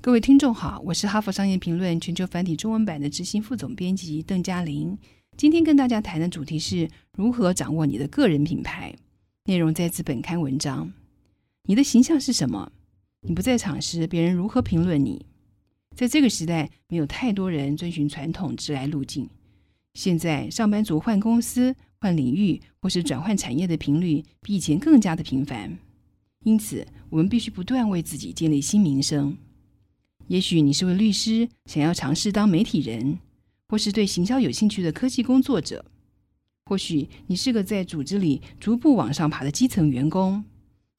各位听众好，我是哈佛商业评论全球繁体中文版的执行副总编辑邓嘉玲。今天跟大家谈的主题是如何掌握你的个人品牌。内容在自本刊文章。你的形象是什么？你不在场时，别人如何评论你？在这个时代，没有太多人遵循传统直来路径。现在，上班族换公司、换领域或是转换产业的频率比以前更加的频繁。因此，我们必须不断为自己建立新名声。也许你是位律师，想要尝试当媒体人，或是对行销有兴趣的科技工作者；或许你是个在组织里逐步往上爬的基层员工。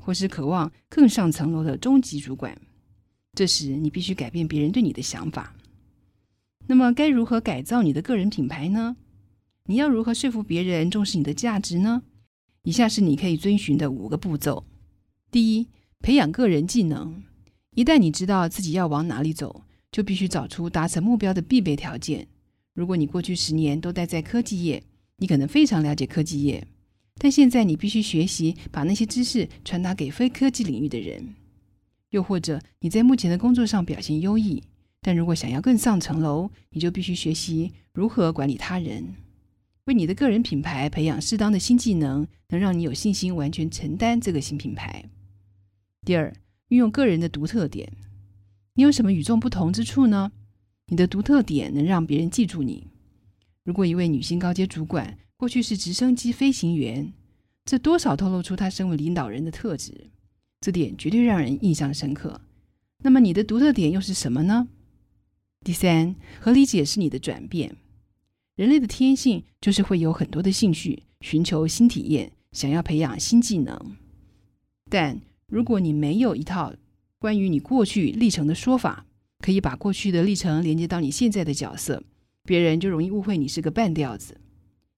或是渴望更上层楼的中级主管，这时你必须改变别人对你的想法。那么，该如何改造你的个人品牌呢？你要如何说服别人重视你的价值呢？以下是你可以遵循的五个步骤：第一，培养个人技能。一旦你知道自己要往哪里走，就必须找出达成目标的必备条件。如果你过去十年都待在科技业，你可能非常了解科技业。但现在你必须学习把那些知识传达给非科技领域的人，又或者你在目前的工作上表现优异，但如果想要更上层楼，你就必须学习如何管理他人，为你的个人品牌培养适当的新技能，能让你有信心完全承担这个新品牌。第二，运用个人的独特点，你有什么与众不同之处呢？你的独特点能让别人记住你。如果一位女性高阶主管，过去是直升机飞行员，这多少透露出她身为领导人的特质，这点绝对让人印象深刻。那么你的独特点又是什么呢？第三，合理解释你的转变。人类的天性就是会有很多的兴趣，寻求新体验，想要培养新技能。但如果你没有一套关于你过去历程的说法，可以把过去的历程连接到你现在的角色，别人就容易误会你是个半吊子。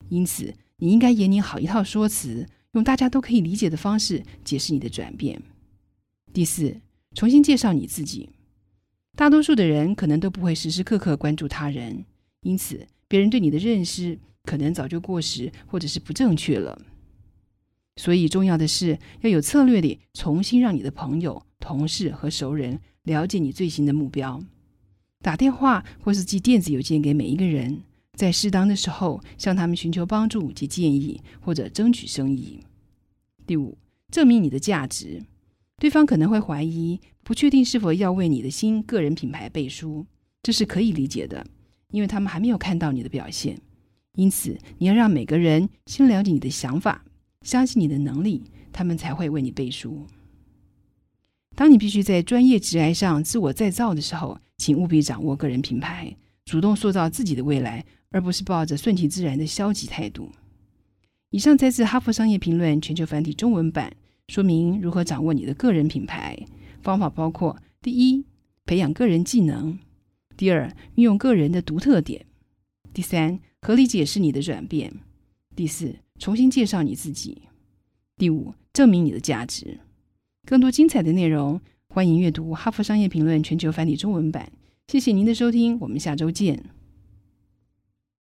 因此，你应该演拟好一套说辞，用大家都可以理解的方式解释你的转变。第四，重新介绍你自己。大多数的人可能都不会时时刻刻关注他人，因此别人对你的认识可能早就过时或者是不正确了。所以，重要的是要有策略地重新让你的朋友、同事和熟人了解你最新的目标。打电话或是寄电子邮件给每一个人。在适当的时候向他们寻求帮助及建议，或者争取生意。第五，证明你的价值。对方可能会怀疑，不确定是否要为你的新个人品牌背书，这是可以理解的，因为他们还没有看到你的表现。因此，你要让每个人先了解你的想法，相信你的能力，他们才会为你背书。当你必须在专业职涯上自我再造的时候，请务必掌握个人品牌，主动塑造自己的未来。而不是抱着顺其自然的消极态度。以上摘自《哈佛商业评论》全球繁体中文版，说明如何掌握你的个人品牌。方法包括：第一，培养个人技能；第二，运用个人的独特点；第三，合理解释你的转变；第四，重新介绍你自己；第五，证明你的价值。更多精彩的内容，欢迎阅读《哈佛商业评论》全球繁体中文版。谢谢您的收听，我们下周见。